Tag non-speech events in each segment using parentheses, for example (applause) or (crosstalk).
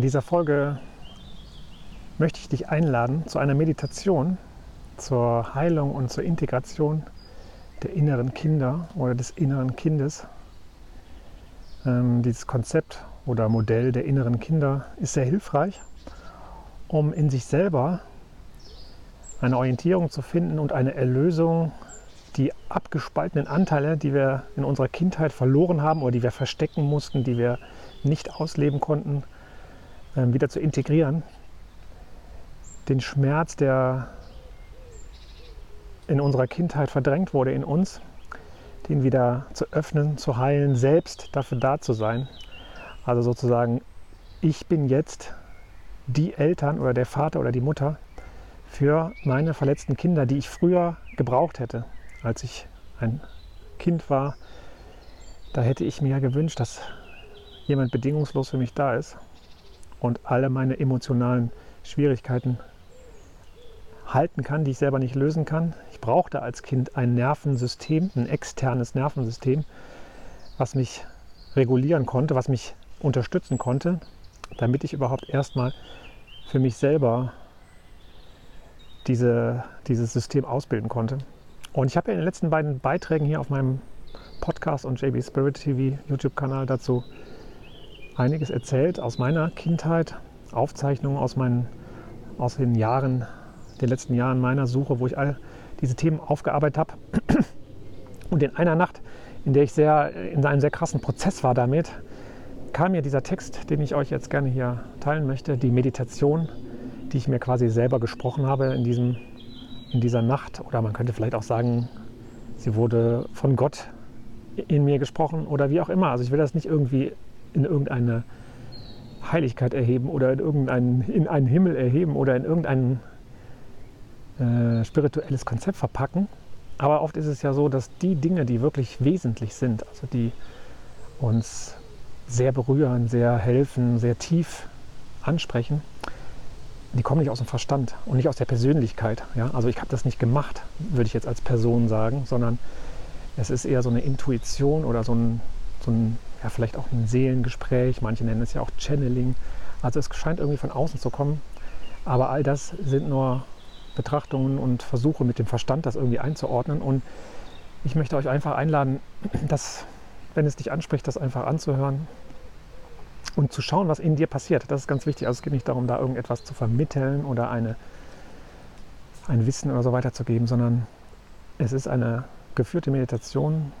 In dieser Folge möchte ich dich einladen zu einer Meditation zur Heilung und zur Integration der inneren Kinder oder des inneren Kindes. Ähm, dieses Konzept oder Modell der inneren Kinder ist sehr hilfreich, um in sich selber eine Orientierung zu finden und eine Erlösung, die abgespaltenen Anteile, die wir in unserer Kindheit verloren haben oder die wir verstecken mussten, die wir nicht ausleben konnten, wieder zu integrieren. Den Schmerz, der in unserer Kindheit verdrängt wurde in uns, den wieder zu öffnen, zu heilen, selbst dafür da zu sein. Also sozusagen, ich bin jetzt die Eltern oder der Vater oder die Mutter für meine verletzten Kinder, die ich früher gebraucht hätte, als ich ein Kind war. Da hätte ich mir gewünscht, dass jemand bedingungslos für mich da ist und alle meine emotionalen Schwierigkeiten halten kann, die ich selber nicht lösen kann. Ich brauchte als Kind ein Nervensystem, ein externes Nervensystem, was mich regulieren konnte, was mich unterstützen konnte, damit ich überhaupt erstmal für mich selber diese, dieses System ausbilden konnte. Und ich habe ja in den letzten beiden Beiträgen hier auf meinem Podcast und JB Spirit TV YouTube-Kanal dazu einiges erzählt aus meiner Kindheit, Aufzeichnungen aus, meinen, aus den Jahren, den letzten Jahren meiner Suche, wo ich all diese Themen aufgearbeitet habe. (clears throat) Und in einer Nacht, in der ich sehr, in einem sehr krassen Prozess war damit, kam mir dieser Text, den ich euch jetzt gerne hier teilen möchte, die Meditation, die ich mir quasi selber gesprochen habe in, diesem, in dieser Nacht. Oder man könnte vielleicht auch sagen, sie wurde von Gott in mir gesprochen oder wie auch immer. Also ich will das nicht irgendwie in irgendeine Heiligkeit erheben oder in, irgendeinen, in einen Himmel erheben oder in irgendein äh, spirituelles Konzept verpacken. Aber oft ist es ja so, dass die Dinge, die wirklich wesentlich sind, also die uns sehr berühren, sehr helfen, sehr tief ansprechen, die kommen nicht aus dem Verstand und nicht aus der Persönlichkeit. Ja? Also ich habe das nicht gemacht, würde ich jetzt als Person sagen, sondern es ist eher so eine Intuition oder so ein, so ein ja, vielleicht auch ein Seelengespräch, manche nennen es ja auch Channeling. Also es scheint irgendwie von außen zu kommen. Aber all das sind nur Betrachtungen und Versuche mit dem Verstand, das irgendwie einzuordnen. Und ich möchte euch einfach einladen, das, wenn es dich anspricht, das einfach anzuhören und zu schauen, was in dir passiert. Das ist ganz wichtig. Also es geht nicht darum, da irgendetwas zu vermitteln oder eine, ein Wissen oder so weiterzugeben, sondern es ist eine geführte Meditation,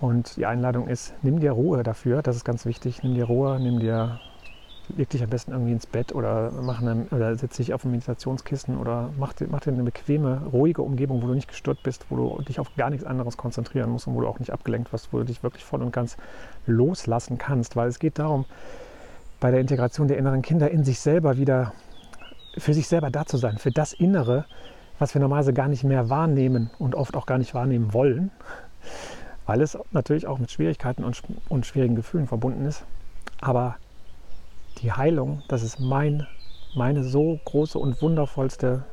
und die Einladung ist, nimm dir Ruhe dafür, das ist ganz wichtig. Nimm dir Ruhe, nimm dir, leg dich am besten irgendwie ins Bett oder, mach eine, oder setz dich auf ein Meditationskissen oder mach, mach dir eine bequeme, ruhige Umgebung, wo du nicht gestört bist, wo du dich auf gar nichts anderes konzentrieren musst und wo du auch nicht abgelenkt wirst, wo du dich wirklich voll und ganz loslassen kannst. Weil es geht darum, bei der Integration der inneren Kinder in sich selber wieder, für sich selber da zu sein, für das Innere, was wir normalerweise gar nicht mehr wahrnehmen und oft auch gar nicht wahrnehmen wollen weil es natürlich auch mit Schwierigkeiten und, und schwierigen Gefühlen verbunden ist. Aber die Heilung, das ist mein, meine so große und wundervollste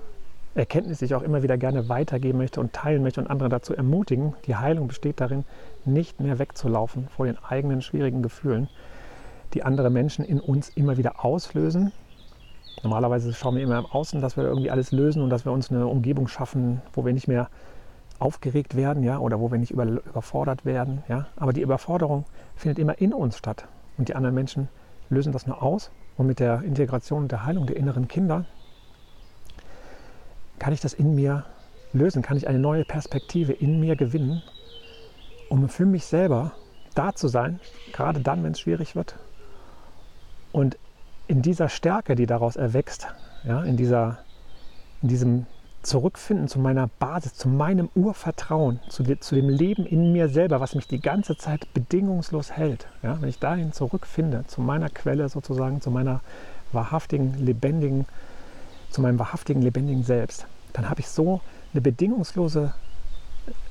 Erkenntnis, die ich auch immer wieder gerne weitergeben möchte und teilen möchte und andere dazu ermutigen. Die Heilung besteht darin, nicht mehr wegzulaufen vor den eigenen schwierigen Gefühlen, die andere Menschen in uns immer wieder auslösen. Normalerweise schauen wir immer im Außen, dass wir irgendwie alles lösen und dass wir uns eine Umgebung schaffen, wo wir nicht mehr aufgeregt werden, ja, oder wo wir nicht über, überfordert werden, ja. Aber die Überforderung findet immer in uns statt. Und die anderen Menschen lösen das nur aus. Und mit der Integration und der Heilung der inneren Kinder kann ich das in mir lösen, kann ich eine neue Perspektive in mir gewinnen, um für mich selber da zu sein, gerade dann, wenn es schwierig wird. Und in dieser Stärke, die daraus erwächst, ja, in, dieser, in diesem zurückfinden zu meiner Basis, zu meinem Urvertrauen, zu, zu, dem Leben in mir selber, was mich die ganze Zeit bedingungslos hält. Ja, wenn ich dahin zurückfinde, zu meiner Quelle sozusagen, zu meiner wahrhaftigen, lebendigen, zu meinem wahrhaftigen, lebendigen Selbst, dann habe ich so eine bedingungslose,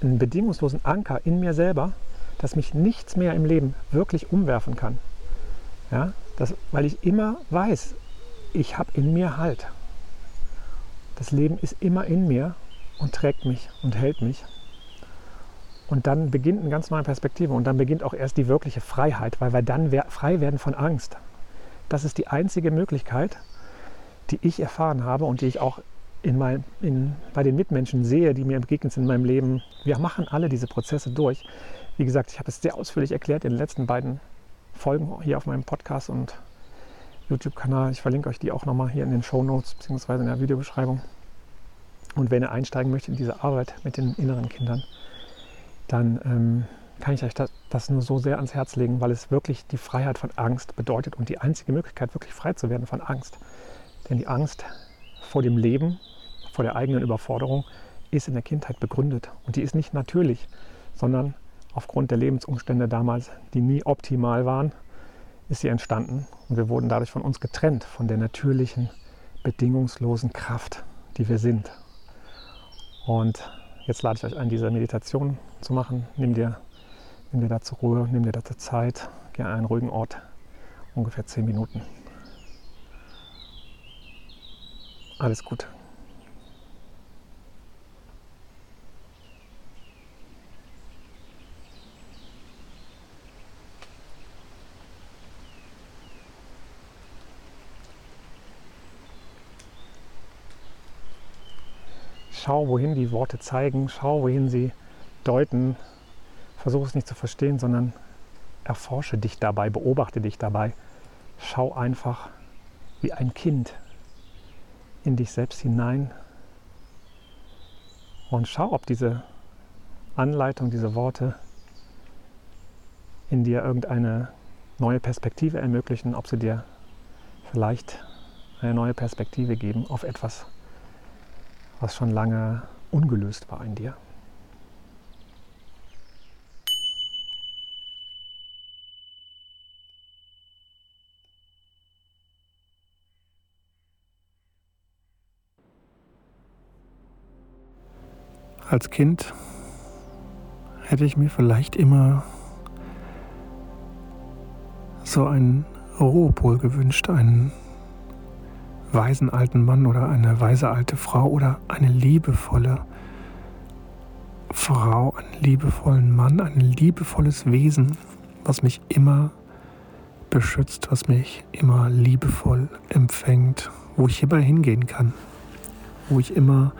einen bedingungslosen Anker in mir selber, dass mich nichts mehr im Leben wirklich umwerfen kann. Ja, das, weil ich immer weiß, ich habe in mir Halt. Das Leben ist immer in mir und trägt mich und hält mich. Und dann beginnt eine ganz neue Perspektive und dann beginnt auch erst die wirkliche Freiheit, weil wir dann frei werden von Angst. das ist die einzige Möglichkeit, die ich erfahren habe und die ich auch in mein, in, bei den Mitmenschen sehe, die mir begegnet sind in meinem Leben. Wir machen alle diese Prozesse durch. Wie gesagt, ich habe es sehr ausführlich erklärt in den letzten beiden Folgen hier auf meinem Podcast und YouTube-Kanal. Ich verlinke euch die auch nochmal hier in den Show Notes bzw. in der Videobeschreibung. Und wenn ihr einsteigen möchtet in diese Arbeit mit den inneren Kindern, dann ähm, kann ich euch das, das, nur so sehr ans Herz legen, weil es wirklich die Freiheit von Angst bedeutet und die einzige Möglichkeit, wirklich frei zu werden von Angst. Denn die Angst vor dem Leben, vor der eigenen Überforderung, ist in der Kindheit begründet. Und die ist nicht natürlich, sondern aufgrund der Lebensumstände damals, die nie optimal waren, ist sie entstanden. Und wir wurden dadurch von uns getrennt, von der natürlichen, bedingungslosen Kraft, die wir sind. Und jetzt lade ich euch ein, diese Meditation zu machen. Nimm dir, nimm dir dazu Ruhe, nimm dir dazu Zeit, geh an einen ruhigen Ort, ungefähr zehn Minuten. Alles gut. Schau, wohin die Worte zeigen, schau, wohin sie deuten. Versuche es nicht zu verstehen, sondern erforsche dich dabei, beobachte dich dabei. Schau einfach wie ein Kind in dich selbst hinein und schau, ob diese Anleitung, diese Worte in dir irgendeine neue Perspektive ermöglichen, ob sie dir vielleicht eine neue Perspektive geben auf etwas, was schon lange ungelöst war in dir. Als Kind hätte ich mir vielleicht immer so einen Ruhepol gewünscht, einen weisen alten Mann oder eine weise alte Frau oder eine liebevolle Frau, einen liebevollen Mann, ein liebevolles Wesen, was mich immer beschützt, was mich immer liebevoll empfängt, wo ich immer hingehen kann, wo ich immer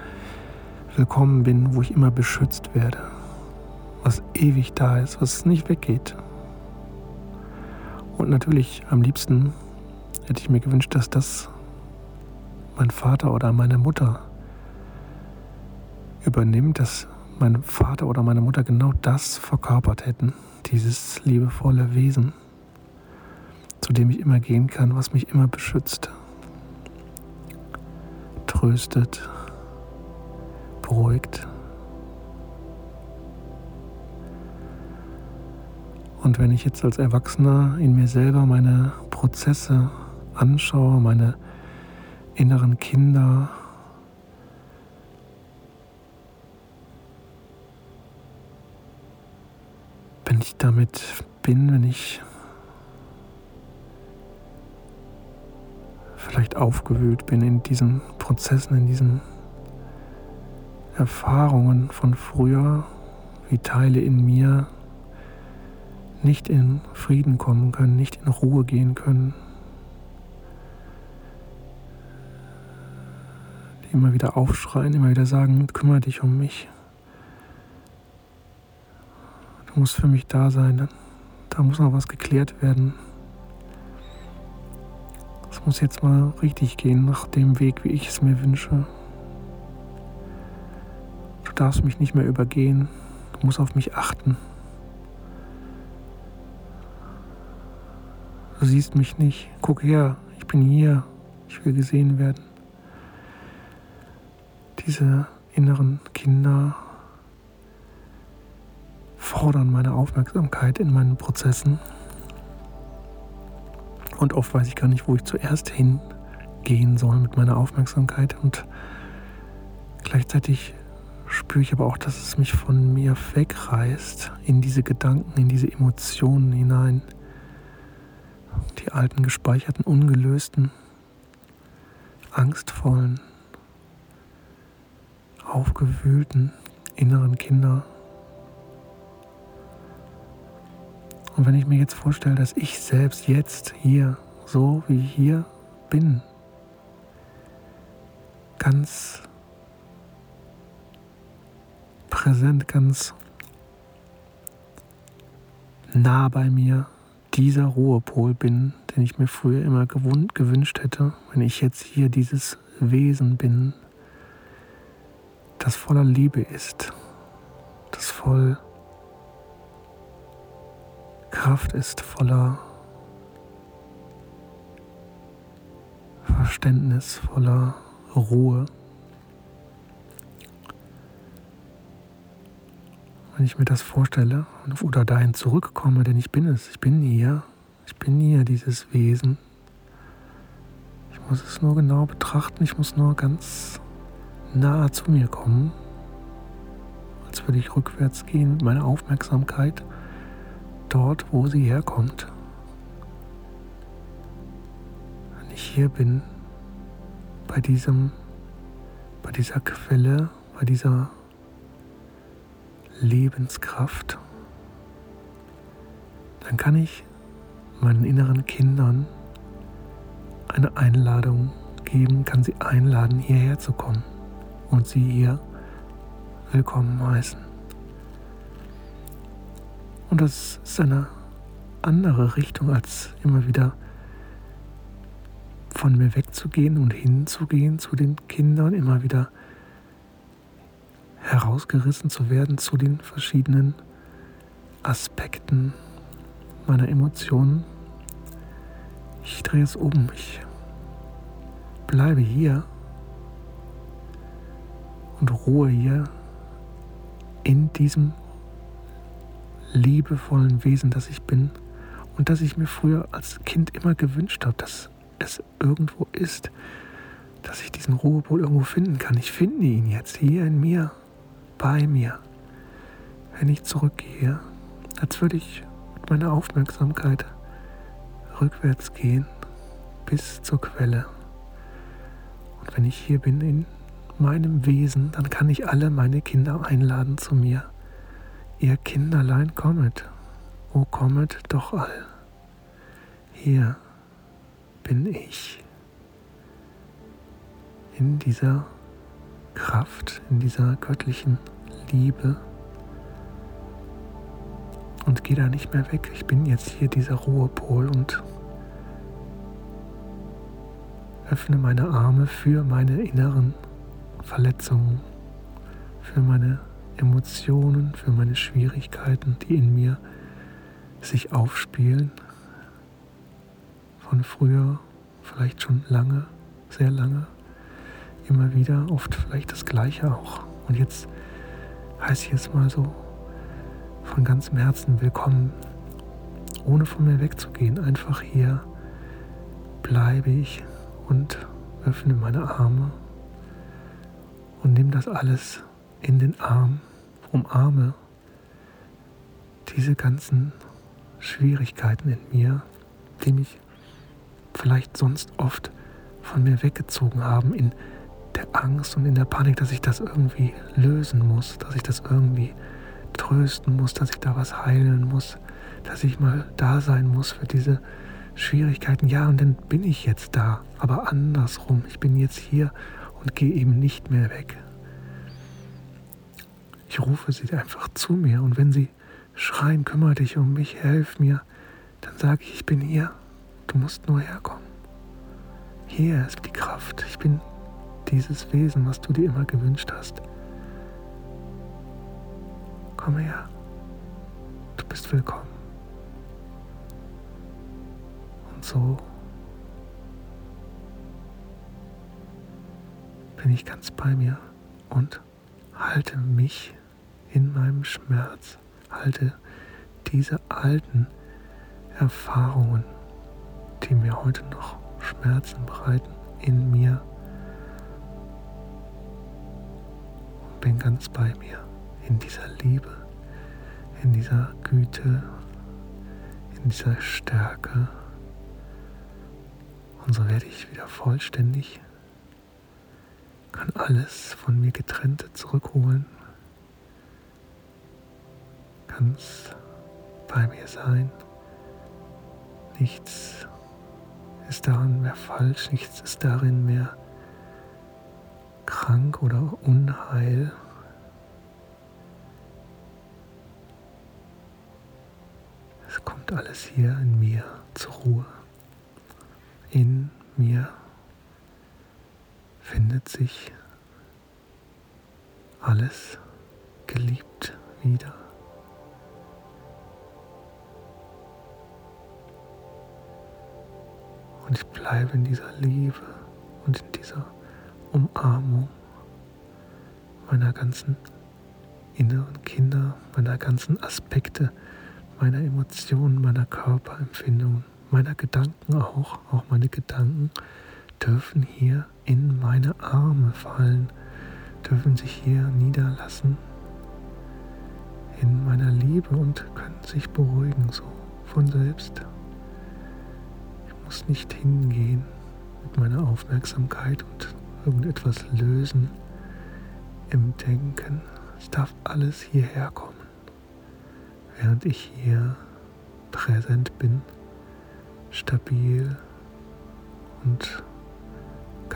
willkommen bin, wo ich immer beschützt werde, was ewig da ist, was nicht weggeht. Und natürlich am liebsten hätte ich mir gewünscht, dass das mein Vater oder meine Mutter übernimmt, dass mein Vater oder meine Mutter genau das verkörpert hätten, dieses liebevolle Wesen, zu dem ich immer gehen kann, was mich immer beschützt, tröstet, beruhigt. Und wenn ich jetzt als Erwachsener in mir selber meine Prozesse anschaue, meine inneren Kinder, wenn ich damit bin, wenn ich vielleicht aufgewühlt bin in diesen Prozessen, in diesen Erfahrungen von früher, wie Teile in mir nicht in Frieden kommen können, nicht in Ruhe gehen können, immer wieder aufschreien, immer wieder sagen, kümmere dich um mich. Du musst für mich da sein, da muss noch was geklärt werden. Es muss jetzt mal richtig gehen nach dem Weg, wie ich es mir wünsche darfst mich nicht mehr übergehen. Du musst auf mich achten. Du siehst mich nicht. Guck her, ich bin hier. Ich will gesehen werden. Diese inneren Kinder fordern meine Aufmerksamkeit in meinen Prozessen. Und oft weiß ich gar nicht, wo ich zuerst hingehen soll mit meiner Aufmerksamkeit. Und gleichzeitig spüre ich aber auch, dass es mich von mir wegreißt, in diese Gedanken, in diese Emotionen hinein. Die alten, gespeicherten, ungelösten, angstvollen, aufgewühlten inneren Kinder. Und wenn ich mir jetzt vorstelle, dass ich selbst jetzt hier so wie ich hier bin, ganz präsent, ganz nah bei mir dieser Ruhepol bin, den ich mir früher immer gewünscht hätte, wenn ich jetzt hier dieses Wesen bin, das voller Liebe ist, das voll Kraft ist, voller Verständnis, voller Ruhe. Wenn ich mir das vorstelle oder dahin zurückkomme, denn ich bin es, ich bin hier, ich bin hier dieses Wesen. Ich muss es nur genau betrachten, ich muss nur ganz nahe zu mir kommen, als würde ich rückwärts gehen mit meiner Aufmerksamkeit dort, wo sie herkommt. Wenn ich hier bin, bei diesem, bei dieser Quelle, bei dieser Lebenskraft, dann kann ich meinen inneren Kindern eine Einladung geben, kann sie einladen, hierher zu kommen und sie hier willkommen heißen. Und das ist eine andere Richtung, als immer wieder von mir wegzugehen und hinzugehen zu den Kindern, immer wieder herausgerissen zu werden zu den verschiedenen Aspekten meiner Emotionen. Ich drehe es um, ich bleibe hier und ruhe hier in diesem liebevollen Wesen, das ich bin und das ich mir früher als Kind immer gewünscht habe, dass es irgendwo ist, dass ich diesen Ruhepol irgendwo finden kann. Ich finde ihn jetzt hier in mir, bei mir. Wenn ich zurückgehe, als würde ich mit meiner Aufmerksamkeit rückwärts gehen bis zur Quelle. Und wenn ich hier bin in meinem Wesen, dann kann ich alle meine Kinder einladen zu mir. Ihr Kinderlein kommet, o kommet doch all. Hier bin ich in dieser Kraft, in dieser göttlichen Liebe und gehe da nicht mehr weg. Ich bin jetzt hier dieser Ruhepol und öffne meine Arme für meine inneren Verletzungen, für meine Emotionen, für meine Schwierigkeiten, die in mir sich aufspielen. Von früher, vielleicht schon lange, sehr lange, immer wieder, oft vielleicht das Gleiche auch. Und jetzt heiße ich es mal so von ganzem Herzen willkommen, ohne von mir wegzugehen. Einfach hier bleibe ich und öffne meine Arme und nimm das alles in den Arm umarme diese ganzen Schwierigkeiten in mir, die mich vielleicht sonst oft von mir weggezogen haben, in der Angst und in der Panik, dass ich das irgendwie lösen muss, dass ich das irgendwie trösten muss, dass ich da was heilen muss, dass ich mal da sein muss für diese Schwierigkeiten. Ja, und dann bin ich jetzt da, aber andersrum. Ich bin jetzt hier und gehe eben nicht mehr weg. Ich rufe sie einfach zu mir und wenn sie schreien, kümmere dich um mich, helf mir, dann sage ich, ich bin hier, du musst nur herkommen. Hier ist die Kraft, ich bin dieses Wesen, was du dir immer gewünscht hast. Komm her, du bist willkommen. Und so bin ich ganz bei mir und halte mich in meinem Schmerz. Halte diese alten Erfahrungen, die mir heute noch Schmerzen bereiten, in mir und bin ganz bei mir, in dieser Liebe, in dieser Güte, in dieser Stärke. Und so werde ich wieder vollständig, kann alles von mir getrennte zurückholen ganz bei mir sein. Nichts ist daran mehr falsch, nichts ist darin mehr krank oder Unheil. Es kommt alles hier in mir zur Ruhe. In mir findet sich alles geliebt wieder. Und ich bleibe in dieser Liebe und in dieser Umarmung meiner ganzen inneren Kinder, meiner ganzen Aspekte, meiner Emotionen, meiner Körperempfindungen, meiner Gedanken auch. Auch meine Gedanken dürfen hier in meine Arme fallen, dürfen sich hier niederlassen in meiner Liebe und können sich beruhigen so von selbst. Ich muss nicht hingehen mit meiner Aufmerksamkeit und irgendetwas lösen im Denken. Es darf alles hierher kommen, während ich hier präsent bin, stabil und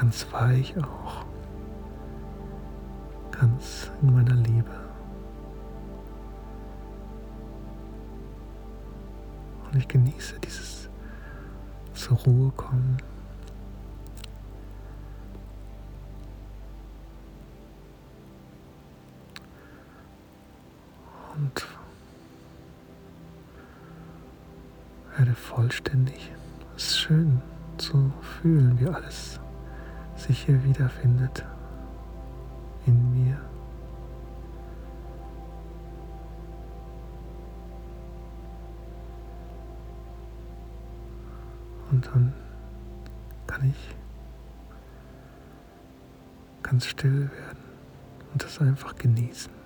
ganz weich auch, ganz in meiner Liebe. Und ich genieße dieses zur Ruhe kommen. Und werde vollständig. Es ist schön zu fühlen, wie alles sich hier wiederfindet in mir. Und dann kann ich ganz still werden und das einfach genießen.